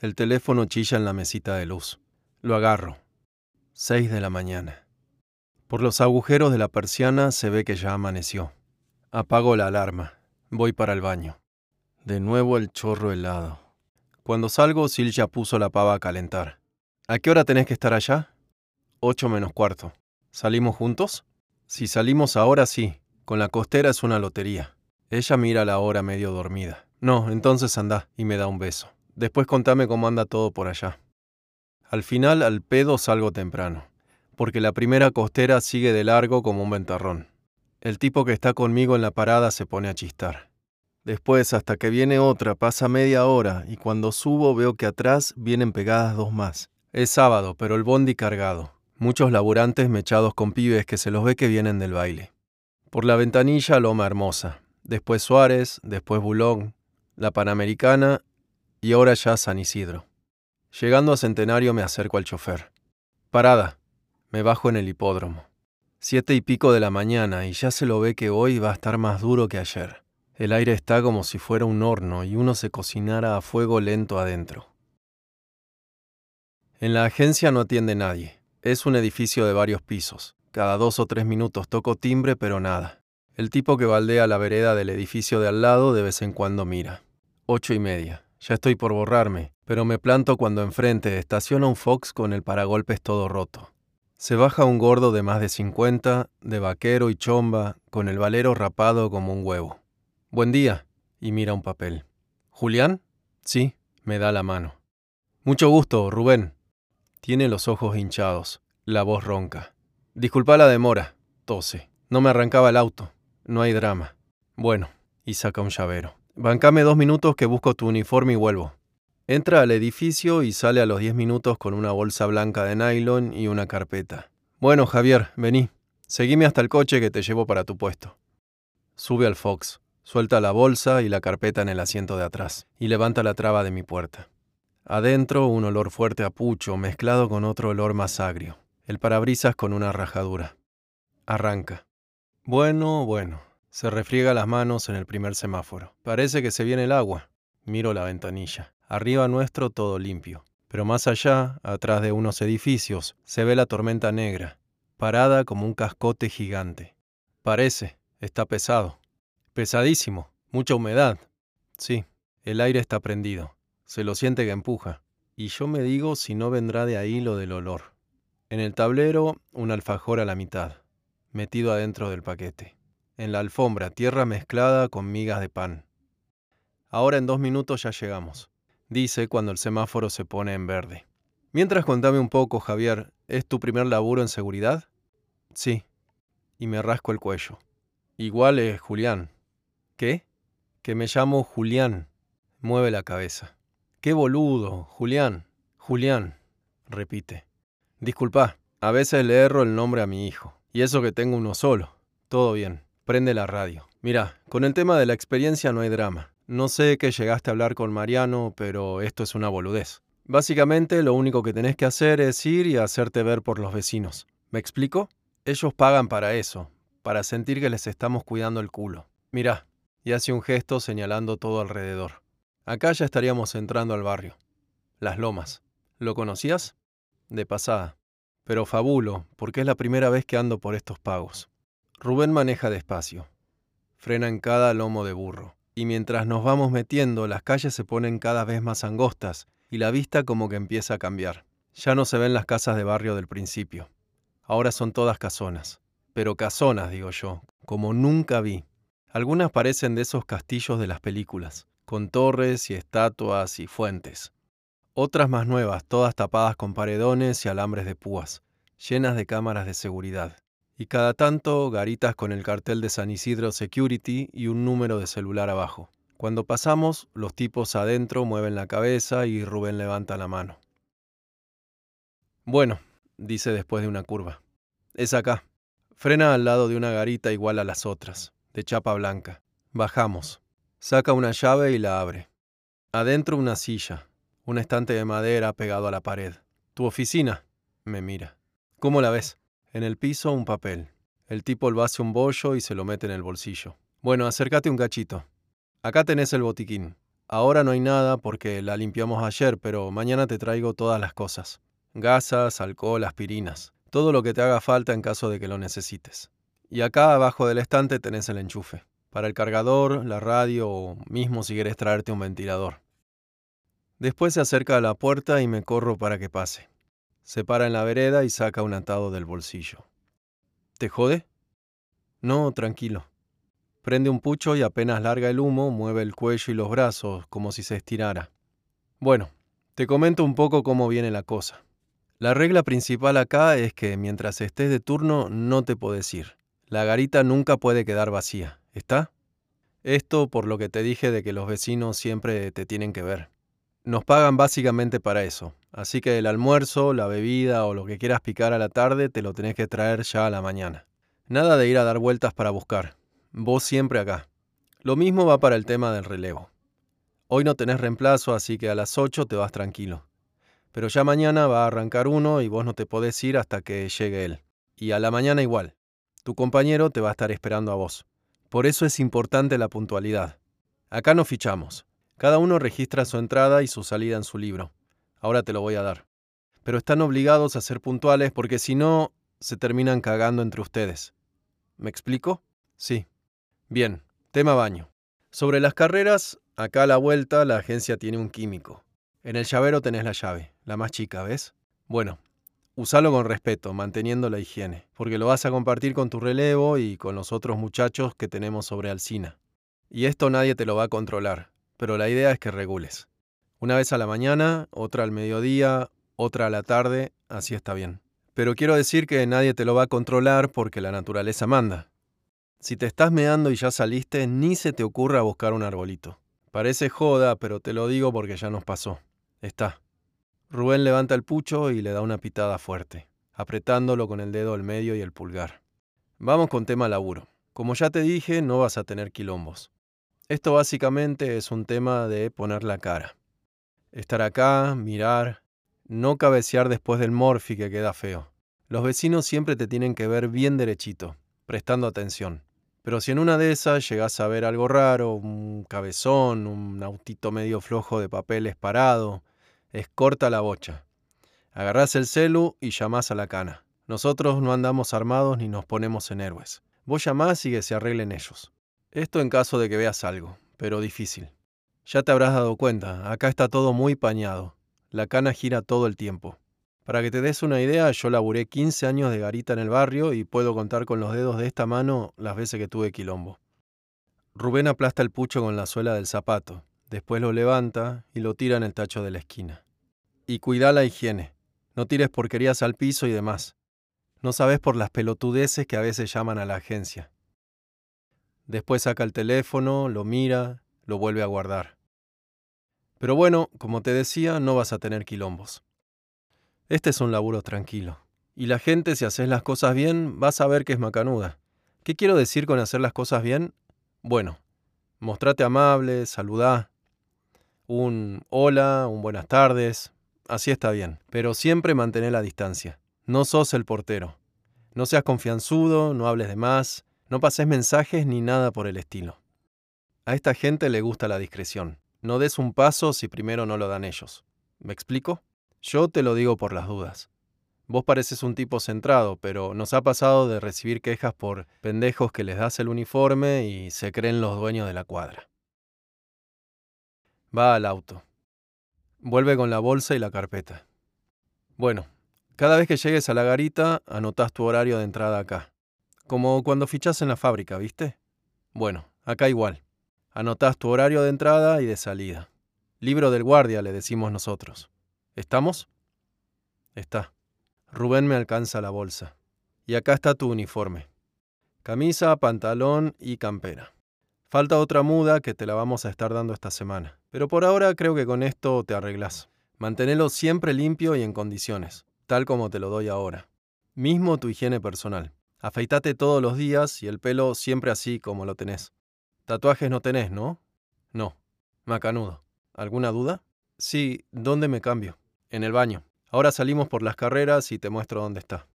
El teléfono chilla en la mesita de luz. Lo agarro. Seis de la mañana. Por los agujeros de la persiana se ve que ya amaneció. Apago la alarma. Voy para el baño. De nuevo el chorro helado. Cuando salgo, Sil ya puso la pava a calentar. ¿A qué hora tenés que estar allá? Ocho menos cuarto. ¿Salimos juntos? Si salimos ahora, sí. Con la costera es una lotería. Ella mira la hora medio dormida. No, entonces anda y me da un beso. Después contame cómo anda todo por allá. Al final, al pedo salgo temprano, porque la primera costera sigue de largo como un ventarrón. El tipo que está conmigo en la parada se pone a chistar. Después, hasta que viene otra, pasa media hora y cuando subo veo que atrás vienen pegadas dos más. Es sábado, pero el bondi cargado. Muchos laburantes mechados con pibes que se los ve que vienen del baile. Por la ventanilla, Loma Hermosa. Después Suárez, después Bulón, la Panamericana y ahora ya San Isidro. Llegando a Centenario me acerco al chofer. Parada. Me bajo en el hipódromo. Siete y pico de la mañana y ya se lo ve que hoy va a estar más duro que ayer. El aire está como si fuera un horno y uno se cocinara a fuego lento adentro. En la agencia no atiende nadie. Es un edificio de varios pisos. Cada dos o tres minutos toco timbre, pero nada. El tipo que baldea la vereda del edificio de al lado de vez en cuando mira. Ocho y media. Ya estoy por borrarme, pero me planto cuando enfrente estaciona un Fox con el paragolpes todo roto. Se baja un gordo de más de cincuenta, de vaquero y chomba, con el valero rapado como un huevo. Buen día. Y mira un papel. ¿Julián? Sí, me da la mano. Mucho gusto, Rubén. Tiene los ojos hinchados, la voz ronca. Disculpa la demora, tose. No me arrancaba el auto. No hay drama. Bueno, y saca un llavero. Bancame dos minutos que busco tu uniforme y vuelvo. Entra al edificio y sale a los diez minutos con una bolsa blanca de nylon y una carpeta. Bueno, Javier, vení. Seguime hasta el coche que te llevo para tu puesto. Sube al Fox. Suelta la bolsa y la carpeta en el asiento de atrás y levanta la traba de mi puerta. Adentro un olor fuerte a pucho mezclado con otro olor más agrio. El parabrisas con una rajadura. Arranca. Bueno, bueno. Se refriega las manos en el primer semáforo. Parece que se viene el agua. Miro la ventanilla. Arriba nuestro todo limpio. Pero más allá, atrás de unos edificios, se ve la tormenta negra, parada como un cascote gigante. Parece, está pesado. Pesadísimo, mucha humedad. Sí, el aire está prendido. Se lo siente que empuja. Y yo me digo si no vendrá de ahí lo del olor. En el tablero, un alfajor a la mitad, metido adentro del paquete. En la alfombra, tierra mezclada con migas de pan. Ahora en dos minutos ya llegamos, dice cuando el semáforo se pone en verde. Mientras contame un poco, Javier, ¿es tu primer laburo en seguridad? Sí. Y me rasco el cuello. Igual es Julián. ¿Qué? Que me llamo Julián. Mueve la cabeza. Qué boludo, Julián. Julián, repite. Disculpa, a veces le erro el nombre a mi hijo. Y eso que tengo uno solo. Todo bien. Prende la radio. Mira, con el tema de la experiencia no hay drama. No sé que llegaste a hablar con Mariano, pero esto es una boludez. Básicamente lo único que tenés que hacer es ir y hacerte ver por los vecinos. ¿Me explico? Ellos pagan para eso, para sentir que les estamos cuidando el culo. Mira, y hace un gesto señalando todo alrededor. Acá ya estaríamos entrando al barrio. Las Lomas. ¿Lo conocías? De pasada. Pero fabulo, porque es la primera vez que ando por estos pagos. Rubén maneja despacio. Frena en cada lomo de burro. Y mientras nos vamos metiendo, las calles se ponen cada vez más angostas y la vista como que empieza a cambiar. Ya no se ven las casas de barrio del principio. Ahora son todas casonas. Pero casonas, digo yo, como nunca vi. Algunas parecen de esos castillos de las películas con torres y estatuas y fuentes. Otras más nuevas, todas tapadas con paredones y alambres de púas, llenas de cámaras de seguridad. Y cada tanto garitas con el cartel de San Isidro Security y un número de celular abajo. Cuando pasamos, los tipos adentro mueven la cabeza y Rubén levanta la mano. Bueno, dice después de una curva. Es acá. Frena al lado de una garita igual a las otras, de chapa blanca. Bajamos. Saca una llave y la abre. Adentro una silla, un estante de madera pegado a la pared. ¿Tu oficina? Me mira. ¿Cómo la ves? En el piso un papel. El tipo lo hace un bollo y se lo mete en el bolsillo. Bueno, acércate un cachito. Acá tenés el botiquín. Ahora no hay nada porque la limpiamos ayer, pero mañana te traigo todas las cosas. Gasas, alcohol, aspirinas. Todo lo que te haga falta en caso de que lo necesites. Y acá abajo del estante tenés el enchufe. Para el cargador, la radio o mismo si quieres traerte un ventilador. Después se acerca a la puerta y me corro para que pase. Se para en la vereda y saca un atado del bolsillo. ¿Te jode? No, tranquilo. Prende un pucho y apenas larga el humo, mueve el cuello y los brazos como si se estirara. Bueno, te comento un poco cómo viene la cosa. La regla principal acá es que mientras estés de turno no te puedes ir. La garita nunca puede quedar vacía, ¿está? Esto por lo que te dije de que los vecinos siempre te tienen que ver. Nos pagan básicamente para eso, así que el almuerzo, la bebida o lo que quieras picar a la tarde te lo tenés que traer ya a la mañana. Nada de ir a dar vueltas para buscar. Vos siempre acá. Lo mismo va para el tema del relevo. Hoy no tenés reemplazo, así que a las 8 te vas tranquilo. Pero ya mañana va a arrancar uno y vos no te podés ir hasta que llegue él. Y a la mañana igual. Tu compañero te va a estar esperando a vos. Por eso es importante la puntualidad. Acá no fichamos. Cada uno registra su entrada y su salida en su libro. Ahora te lo voy a dar. Pero están obligados a ser puntuales porque si no, se terminan cagando entre ustedes. ¿Me explico? Sí. Bien, tema baño. Sobre las carreras, acá a la vuelta la agencia tiene un químico. En el llavero tenés la llave, la más chica, ¿ves? Bueno, usalo con respeto, manteniendo la higiene, porque lo vas a compartir con tu relevo y con los otros muchachos que tenemos sobre Alcina. Y esto nadie te lo va a controlar, pero la idea es que regules. Una vez a la mañana, otra al mediodía, otra a la tarde, así está bien. Pero quiero decir que nadie te lo va a controlar porque la naturaleza manda. Si te estás meando y ya saliste, ni se te ocurra buscar un arbolito. Parece joda, pero te lo digo porque ya nos pasó. Está. Rubén levanta el pucho y le da una pitada fuerte, apretándolo con el dedo al medio y el pulgar. Vamos con tema laburo. Como ya te dije, no vas a tener quilombos. Esto básicamente es un tema de poner la cara. Estar acá, mirar, no cabecear después del morfi que queda feo. Los vecinos siempre te tienen que ver bien derechito, prestando atención. Pero si en una de esas llegás a ver algo raro, un cabezón, un autito medio flojo de papeles parado, es corta la bocha. Agarrás el celu y llamás a la cana. Nosotros no andamos armados ni nos ponemos en héroes. Vos llamás y que se arreglen ellos. Esto en caso de que veas algo, pero difícil. Ya te habrás dado cuenta, acá está todo muy pañado. La cana gira todo el tiempo. Para que te des una idea, yo laburé 15 años de garita en el barrio y puedo contar con los dedos de esta mano las veces que tuve quilombo. Rubén aplasta el pucho con la suela del zapato, después lo levanta y lo tira en el tacho de la esquina. Y cuida la higiene, no tires porquerías al piso y demás. No sabes por las pelotudeces que a veces llaman a la agencia. Después saca el teléfono, lo mira, lo vuelve a guardar. Pero bueno, como te decía, no vas a tener quilombos. Este es un laburo tranquilo. Y la gente, si haces las cosas bien, vas a ver que es macanuda. ¿Qué quiero decir con hacer las cosas bien? Bueno, mostrate amable, saludá. Un hola, un buenas tardes. Así está bien. Pero siempre mantén la distancia. No sos el portero. No seas confianzudo, no hables de más, no pases mensajes ni nada por el estilo. A esta gente le gusta la discreción. No des un paso si primero no lo dan ellos. ¿Me explico? Yo te lo digo por las dudas. Vos pareces un tipo centrado, pero nos ha pasado de recibir quejas por pendejos que les das el uniforme y se creen los dueños de la cuadra. Va al auto. Vuelve con la bolsa y la carpeta. Bueno, cada vez que llegues a la garita, anotás tu horario de entrada acá. Como cuando fichás en la fábrica, ¿viste? Bueno, acá igual. Anotás tu horario de entrada y de salida. Libro del guardia, le decimos nosotros. ¿Estamos? Está. Rubén me alcanza la bolsa. Y acá está tu uniforme. Camisa, pantalón y campera. Falta otra muda que te la vamos a estar dando esta semana. Pero por ahora creo que con esto te arreglas. Manténelo siempre limpio y en condiciones, tal como te lo doy ahora. Mismo tu higiene personal. Afeitate todos los días y el pelo siempre así como lo tenés. Tatuajes no tenés, ¿no? No. Macanudo. ¿Alguna duda? Sí, ¿dónde me cambio? En el baño. Ahora salimos por las carreras y te muestro dónde está.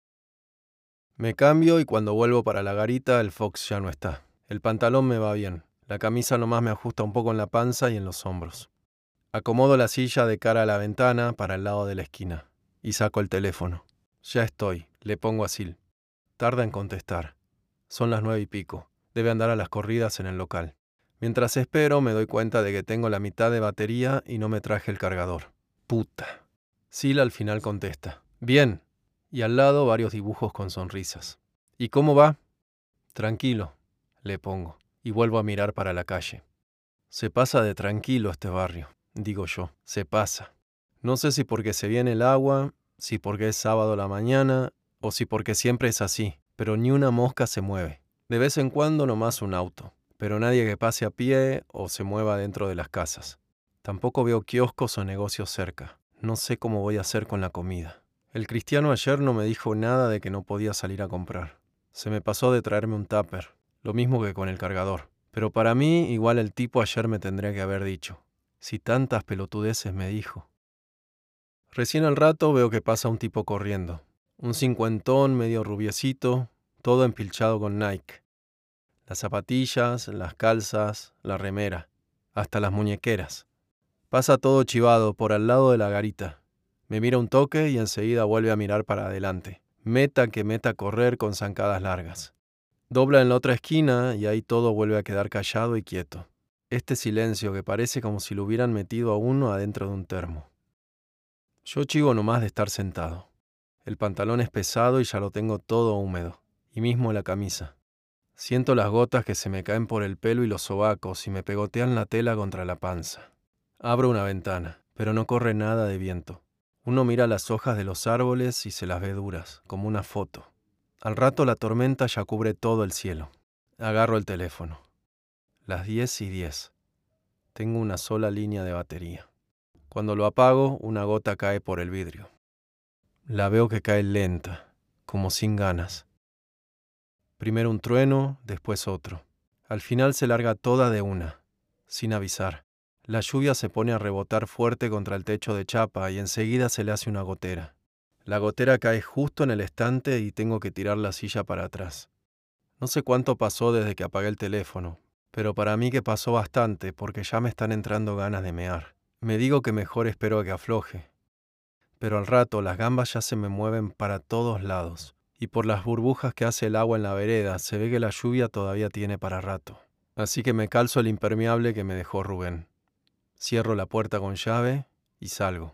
Me cambio y cuando vuelvo para la garita el Fox ya no está. El pantalón me va bien. La camisa nomás me ajusta un poco en la panza y en los hombros. Acomodo la silla de cara a la ventana para el lado de la esquina y saco el teléfono. Ya estoy, le pongo a Sil. Tarda en contestar. Son las nueve y pico. Debe andar a las corridas en el local. Mientras espero me doy cuenta de que tengo la mitad de batería y no me traje el cargador. Puta. Sil al final contesta. Bien. Y al lado varios dibujos con sonrisas. ¿Y cómo va? Tranquilo, le pongo, y vuelvo a mirar para la calle. Se pasa de tranquilo este barrio digo yo, se pasa. No sé si porque se viene el agua, si porque es sábado la mañana, o si porque siempre es así, pero ni una mosca se mueve. De vez en cuando nomás un auto, pero nadie que pase a pie o se mueva dentro de las casas. Tampoco veo kioscos o negocios cerca. No sé cómo voy a hacer con la comida. El cristiano ayer no me dijo nada de que no podía salir a comprar. Se me pasó de traerme un tupper, lo mismo que con el cargador. Pero para mí igual el tipo ayer me tendría que haber dicho, si tantas pelotudeces me dijo. Recién al rato veo que pasa un tipo corriendo. Un cincuentón medio rubiecito, todo empilchado con Nike. Las zapatillas, las calzas, la remera, hasta las muñequeras. Pasa todo chivado por al lado de la garita. Me mira un toque y enseguida vuelve a mirar para adelante. Meta que meta correr con zancadas largas. Dobla en la otra esquina y ahí todo vuelve a quedar callado y quieto este silencio que parece como si lo hubieran metido a uno adentro de un termo. Yo chivo nomás de estar sentado. El pantalón es pesado y ya lo tengo todo húmedo, y mismo la camisa. Siento las gotas que se me caen por el pelo y los sobacos y me pegotean la tela contra la panza. Abro una ventana, pero no corre nada de viento. Uno mira las hojas de los árboles y se las ve duras, como una foto. Al rato la tormenta ya cubre todo el cielo. Agarro el teléfono. Las 10 y 10. Tengo una sola línea de batería. Cuando lo apago, una gota cae por el vidrio. La veo que cae lenta, como sin ganas. Primero un trueno, después otro. Al final se larga toda de una, sin avisar. La lluvia se pone a rebotar fuerte contra el techo de chapa y enseguida se le hace una gotera. La gotera cae justo en el estante y tengo que tirar la silla para atrás. No sé cuánto pasó desde que apagué el teléfono, pero para mí que pasó bastante porque ya me están entrando ganas de mear. Me digo que mejor espero a que afloje. Pero al rato las gambas ya se me mueven para todos lados, y por las burbujas que hace el agua en la vereda se ve que la lluvia todavía tiene para rato. Así que me calzo el impermeable que me dejó Rubén. Cierro la puerta con llave y salgo.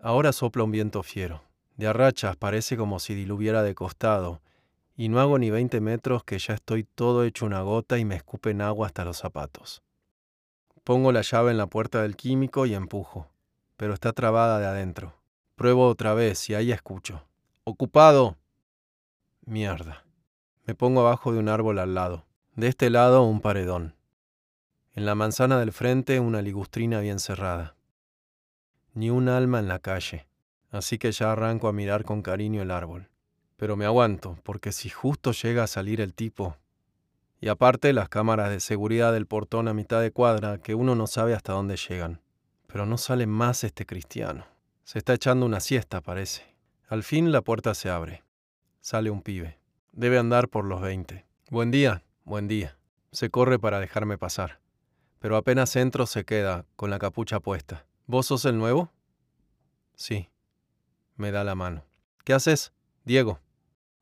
Ahora sopla un viento fiero. De arrachas parece como si diluviera de costado, y no hago ni 20 metros que ya estoy todo hecho una gota y me escupen agua hasta los zapatos. Pongo la llave en la puerta del químico y empujo, pero está trabada de adentro. Pruebo otra vez y ahí escucho. ¡Ocupado! Mierda. Me pongo abajo de un árbol al lado. De este lado un paredón. En la manzana del frente una ligustrina bien cerrada. Ni un alma en la calle, así que ya arranco a mirar con cariño el árbol pero me aguanto, porque si justo llega a salir el tipo... Y aparte las cámaras de seguridad del portón a mitad de cuadra, que uno no sabe hasta dónde llegan. Pero no sale más este cristiano. Se está echando una siesta, parece. Al fin la puerta se abre. Sale un pibe. Debe andar por los veinte. Buen día, buen día. Se corre para dejarme pasar. Pero apenas entro se queda, con la capucha puesta. ¿Vos sos el nuevo? Sí. Me da la mano. ¿Qué haces? Diego.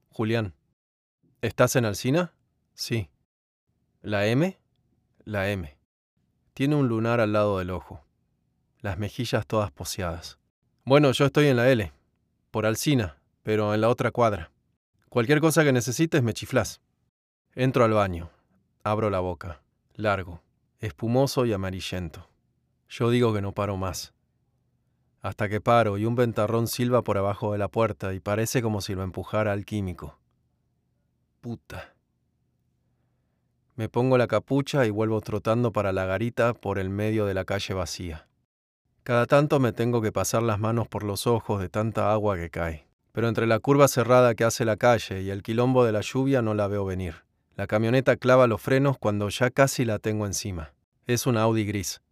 Julián. ¿Estás en Alcina? Sí. ¿La M? La M. Tiene un lunar al lado del ojo. Las mejillas todas poseadas. Bueno, yo estoy en la L. Por Alcina, pero en la otra cuadra. Cualquier cosa que necesites me chiflás. Entro al baño. Abro la boca. Largo. Espumoso y amarillento. Yo digo que no paro más hasta que paro y un ventarrón silba por abajo de la puerta y parece como si lo empujara al químico. Puta. Me pongo la capucha y vuelvo trotando para la garita por el medio de la calle vacía. Cada tanto me tengo que pasar las manos por los ojos de tanta agua que cae. Pero entre la curva cerrada que hace la calle y el quilombo de la lluvia no la veo venir. La camioneta clava los frenos cuando ya casi la tengo encima. Es un Audi gris.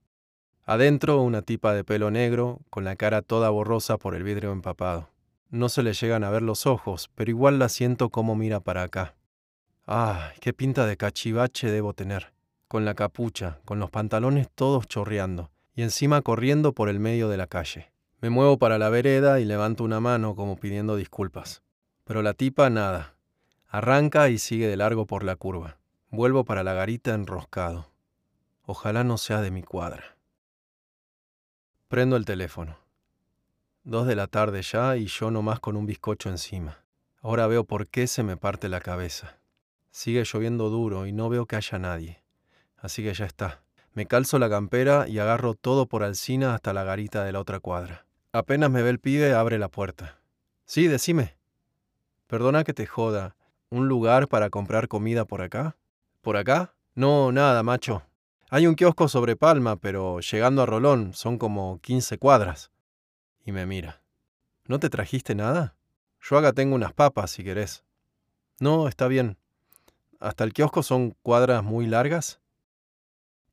Adentro, una tipa de pelo negro, con la cara toda borrosa por el vidrio empapado. No se le llegan a ver los ojos, pero igual la siento como mira para acá. Ah, qué pinta de cachivache debo tener. Con la capucha, con los pantalones todos chorreando, y encima corriendo por el medio de la calle. Me muevo para la vereda y levanto una mano como pidiendo disculpas. Pero la tipa nada. Arranca y sigue de largo por la curva. Vuelvo para la garita enroscado. Ojalá no sea de mi cuadra. Prendo el teléfono. Dos de la tarde ya y yo nomás con un bizcocho encima. Ahora veo por qué se me parte la cabeza. Sigue lloviendo duro y no veo que haya nadie. Así que ya está. Me calzo la campera y agarro todo por Alcina hasta la garita de la otra cuadra. Apenas me ve el pibe, abre la puerta. Sí, decime. Perdona que te joda. ¿Un lugar para comprar comida por acá? ¿Por acá? No, nada, macho. Hay un kiosco sobre Palma, pero llegando a Rolón son como 15 cuadras. Y me mira. ¿No te trajiste nada? Yo acá tengo unas papas, si querés. No, está bien. ¿Hasta el kiosco son cuadras muy largas?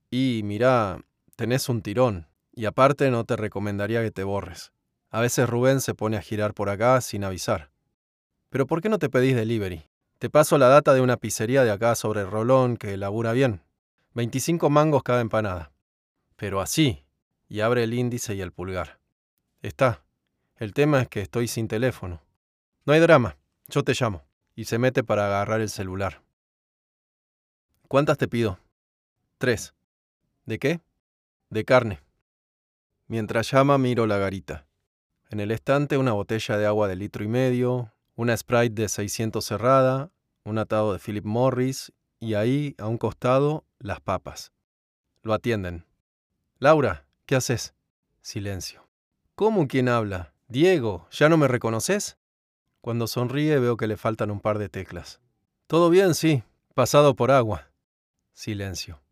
Y mirá, tenés un tirón, y aparte no te recomendaría que te borres. A veces Rubén se pone a girar por acá sin avisar. Pero ¿por qué no te pedís delivery? Te paso la data de una pizzería de acá sobre el Rolón que labura bien. 25 mangos cada empanada. Pero así. Y abre el índice y el pulgar. Está. El tema es que estoy sin teléfono. No hay drama. Yo te llamo. Y se mete para agarrar el celular. ¿Cuántas te pido? Tres. ¿De qué? De carne. Mientras llama miro la garita. En el estante una botella de agua de litro y medio, una Sprite de 600 cerrada, un atado de Philip Morris y ahí, a un costado, las papas. Lo atienden. Laura, ¿qué haces? Silencio. ¿Cómo quién habla? Diego, ¿ya no me reconoces? Cuando sonríe veo que le faltan un par de teclas. Todo bien, sí. Pasado por agua. Silencio.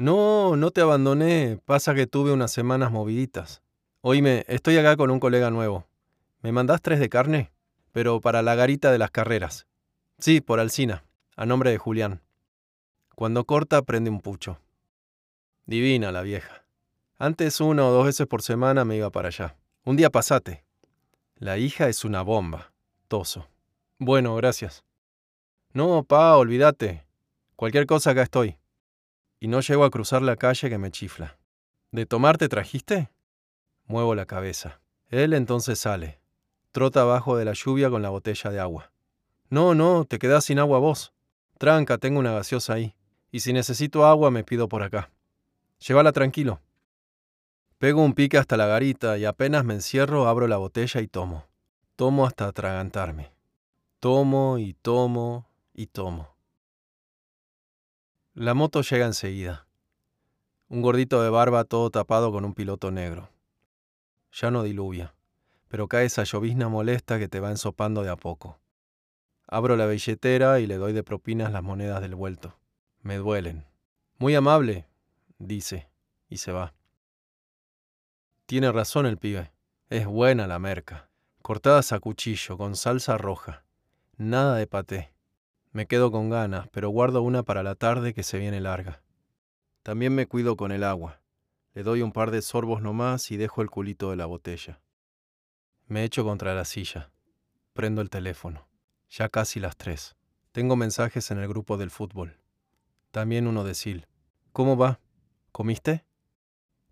No, no te abandoné. Pasa que tuve unas semanas moviditas. Oíme, estoy acá con un colega nuevo. ¿Me mandás tres de carne? Pero para la garita de las carreras. Sí, por Alcina, a nombre de Julián. Cuando corta, prende un pucho. Divina la vieja. Antes una o dos veces por semana me iba para allá. Un día pasate. La hija es una bomba. Toso. Bueno, gracias. No, pa, olvídate. Cualquier cosa acá estoy y no llego a cruzar la calle que me chifla. ¿De tomar te trajiste? Muevo la cabeza. Él entonces sale. Trota abajo de la lluvia con la botella de agua. No, no, te quedás sin agua vos. Tranca, tengo una gaseosa ahí. Y si necesito agua me pido por acá. Llévala tranquilo. Pego un pique hasta la garita y apenas me encierro abro la botella y tomo. Tomo hasta atragantarme. Tomo y tomo y tomo. La moto llega enseguida. Un gordito de barba todo tapado con un piloto negro. Ya no diluvia, pero cae esa llovizna molesta que te va ensopando de a poco. Abro la billetera y le doy de propinas las monedas del vuelto. Me duelen. Muy amable, dice, y se va. Tiene razón el pibe. Es buena la merca. Cortadas a cuchillo, con salsa roja. Nada de paté. Me quedo con ganas, pero guardo una para la tarde que se viene larga. También me cuido con el agua. Le doy un par de sorbos nomás y dejo el culito de la botella. Me echo contra la silla. Prendo el teléfono. Ya casi las tres. Tengo mensajes en el grupo del fútbol. También uno de Sil. ¿Cómo va? ¿Comiste?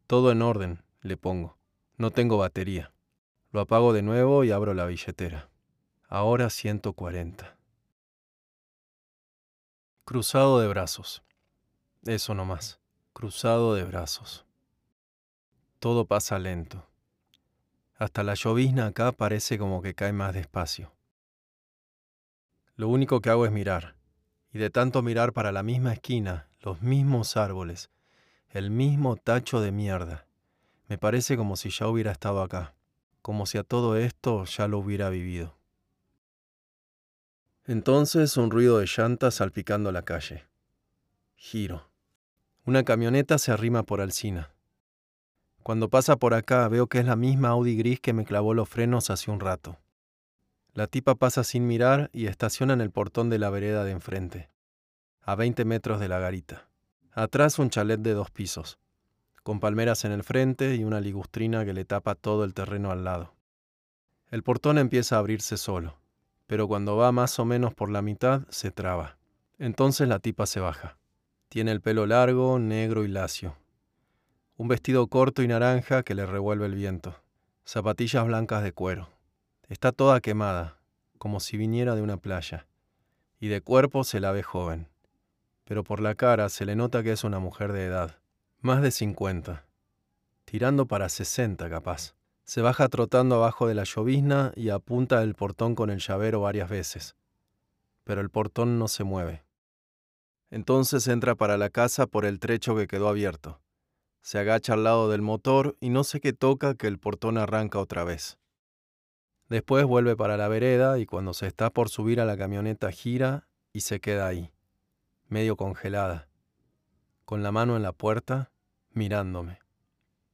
Todo en orden, le pongo. No tengo batería. Lo apago de nuevo y abro la billetera. Ahora 140. Cruzado de brazos. Eso nomás. Cruzado de brazos. Todo pasa lento. Hasta la llovizna acá parece como que cae más despacio. Lo único que hago es mirar. Y de tanto mirar para la misma esquina, los mismos árboles, el mismo tacho de mierda, me parece como si ya hubiera estado acá, como si a todo esto ya lo hubiera vivido. Entonces un ruido de llantas salpicando la calle. Giro. Una camioneta se arrima por Alcina. Cuando pasa por acá veo que es la misma Audi gris que me clavó los frenos hace un rato. La tipa pasa sin mirar y estaciona en el portón de la vereda de enfrente, a 20 metros de la garita. Atrás un chalet de dos pisos, con palmeras en el frente y una ligustrina que le tapa todo el terreno al lado. El portón empieza a abrirse solo pero cuando va más o menos por la mitad se traba. Entonces la tipa se baja. Tiene el pelo largo, negro y lacio. Un vestido corto y naranja que le revuelve el viento. Zapatillas blancas de cuero. Está toda quemada, como si viniera de una playa. Y de cuerpo se la ve joven. Pero por la cara se le nota que es una mujer de edad. Más de 50. Tirando para 60 capaz. Se baja trotando abajo de la llovizna y apunta el portón con el llavero varias veces. Pero el portón no se mueve. Entonces entra para la casa por el trecho que quedó abierto. Se agacha al lado del motor y no sé qué toca que el portón arranca otra vez. Después vuelve para la vereda y cuando se está por subir a la camioneta gira y se queda ahí, medio congelada, con la mano en la puerta, mirándome.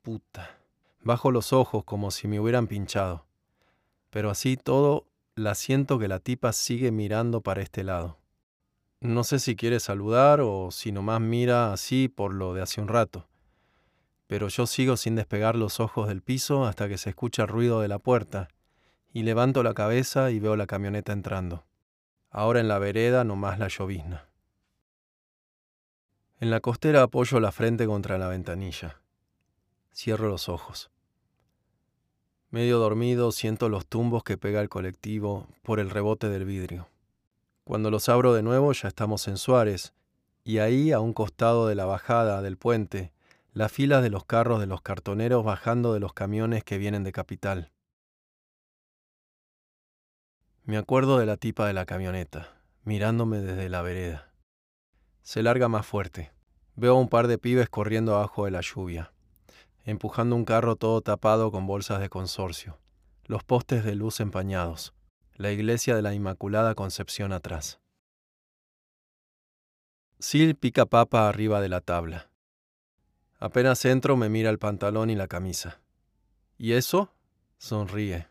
Puta. Bajo los ojos como si me hubieran pinchado. Pero así todo, la siento que la tipa sigue mirando para este lado. No sé si quiere saludar o si nomás mira así por lo de hace un rato. Pero yo sigo sin despegar los ojos del piso hasta que se escucha el ruido de la puerta y levanto la cabeza y veo la camioneta entrando. Ahora en la vereda nomás la llovizna. En la costera apoyo la frente contra la ventanilla. Cierro los ojos. Medio dormido siento los tumbos que pega el colectivo por el rebote del vidrio. Cuando los abro de nuevo ya estamos en Suárez, y ahí, a un costado de la bajada del puente, las filas de los carros de los cartoneros bajando de los camiones que vienen de Capital. Me acuerdo de la tipa de la camioneta, mirándome desde la vereda. Se larga más fuerte. Veo a un par de pibes corriendo abajo de la lluvia empujando un carro todo tapado con bolsas de consorcio, los postes de luz empañados, la iglesia de la Inmaculada Concepción atrás. Sil pica papa arriba de la tabla. Apenas entro me mira el pantalón y la camisa. ¿Y eso? Sonríe.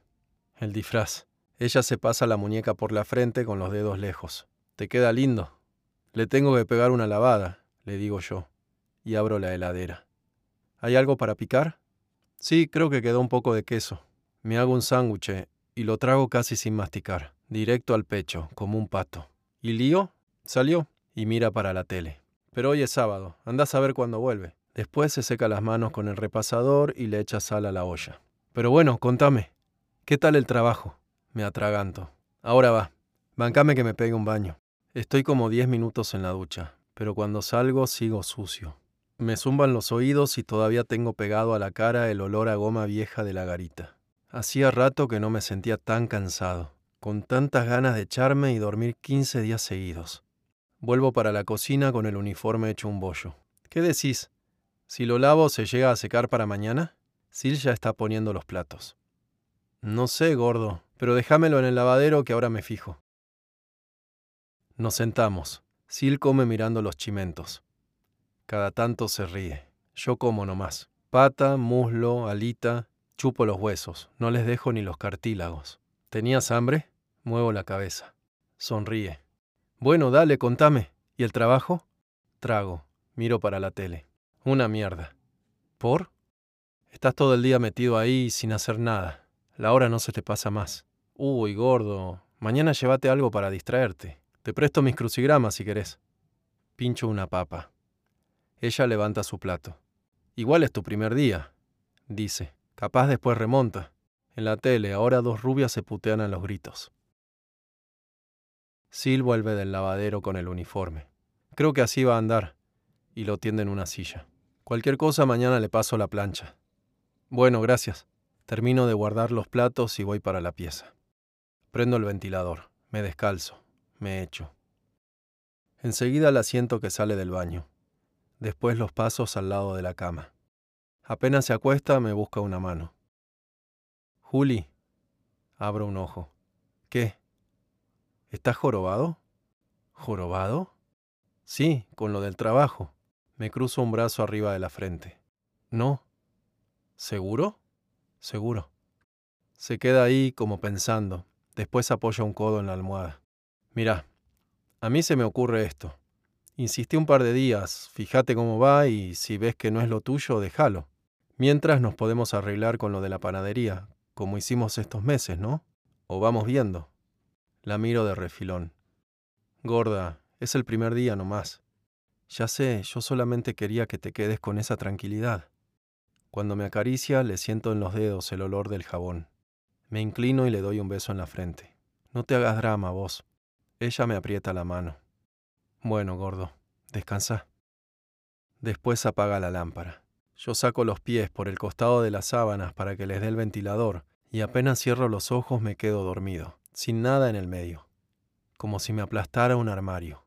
El disfraz. Ella se pasa la muñeca por la frente con los dedos lejos. Te queda lindo. Le tengo que pegar una lavada, le digo yo, y abro la heladera. ¿Hay algo para picar? Sí, creo que quedó un poco de queso. Me hago un sándwich y lo trago casi sin masticar, directo al pecho, como un pato. ¿Y Lío? Salió y mira para la tele. Pero hoy es sábado, andás a ver cuándo vuelve. Después se seca las manos con el repasador y le echa sal a la olla. Pero bueno, contame, ¿qué tal el trabajo? Me atraganto. Ahora va, bancame que me pegue un baño. Estoy como diez minutos en la ducha, pero cuando salgo sigo sucio. Me zumban los oídos y todavía tengo pegado a la cara el olor a goma vieja de la garita. Hacía rato que no me sentía tan cansado, con tantas ganas de echarme y dormir 15 días seguidos. Vuelvo para la cocina con el uniforme hecho un bollo. ¿Qué decís? Si lo lavo, ¿se llega a secar para mañana? Sil ya está poniendo los platos. No sé, gordo, pero déjamelo en el lavadero que ahora me fijo. Nos sentamos. Sil come mirando los chimentos. Cada tanto se ríe. Yo como nomás. Pata, muslo, alita, chupo los huesos, no les dejo ni los cartílagos. ¿Tenías hambre? Muevo la cabeza. Sonríe. Bueno, dale, contame. ¿Y el trabajo? Trago. Miro para la tele. Una mierda. ¿Por? Estás todo el día metido ahí sin hacer nada. La hora no se te pasa más. Uy, gordo. Mañana llévate algo para distraerte. Te presto mis crucigramas si querés. Pincho una papa. Ella levanta su plato. Igual es tu primer día, dice. Capaz después remonta. En la tele, ahora dos rubias se putean a los gritos. Sil vuelve del lavadero con el uniforme. Creo que así va a andar. Y lo tiende en una silla. Cualquier cosa mañana le paso la plancha. Bueno, gracias. Termino de guardar los platos y voy para la pieza. Prendo el ventilador, me descalzo, me echo. Enseguida la siento que sale del baño después los pasos al lado de la cama. Apenas se acuesta, me busca una mano. Juli, abro un ojo. ¿Qué? ¿Estás jorobado? ¿Jorobado? Sí, con lo del trabajo. Me cruzo un brazo arriba de la frente. No. ¿Seguro? Seguro. Se queda ahí como pensando. Después apoya un codo en la almohada. Mira, a mí se me ocurre esto. Insistí un par de días, fíjate cómo va y si ves que no es lo tuyo, déjalo. Mientras nos podemos arreglar con lo de la panadería, como hicimos estos meses, ¿no? O vamos viendo. La miro de refilón. Gorda, Es el primer día nomás. Ya sé, yo solamente quería que te quedes con esa tranquilidad. Cuando me acaricia, le siento en los dedos el olor del jabón. Me inclino y le doy un beso en la frente. No te hagas drama, vos. Ella me aprieta la mano. Bueno, gordo, descansa. Después apaga la lámpara. Yo saco los pies por el costado de las sábanas para que les dé el ventilador y apenas cierro los ojos me quedo dormido, sin nada en el medio, como si me aplastara un armario.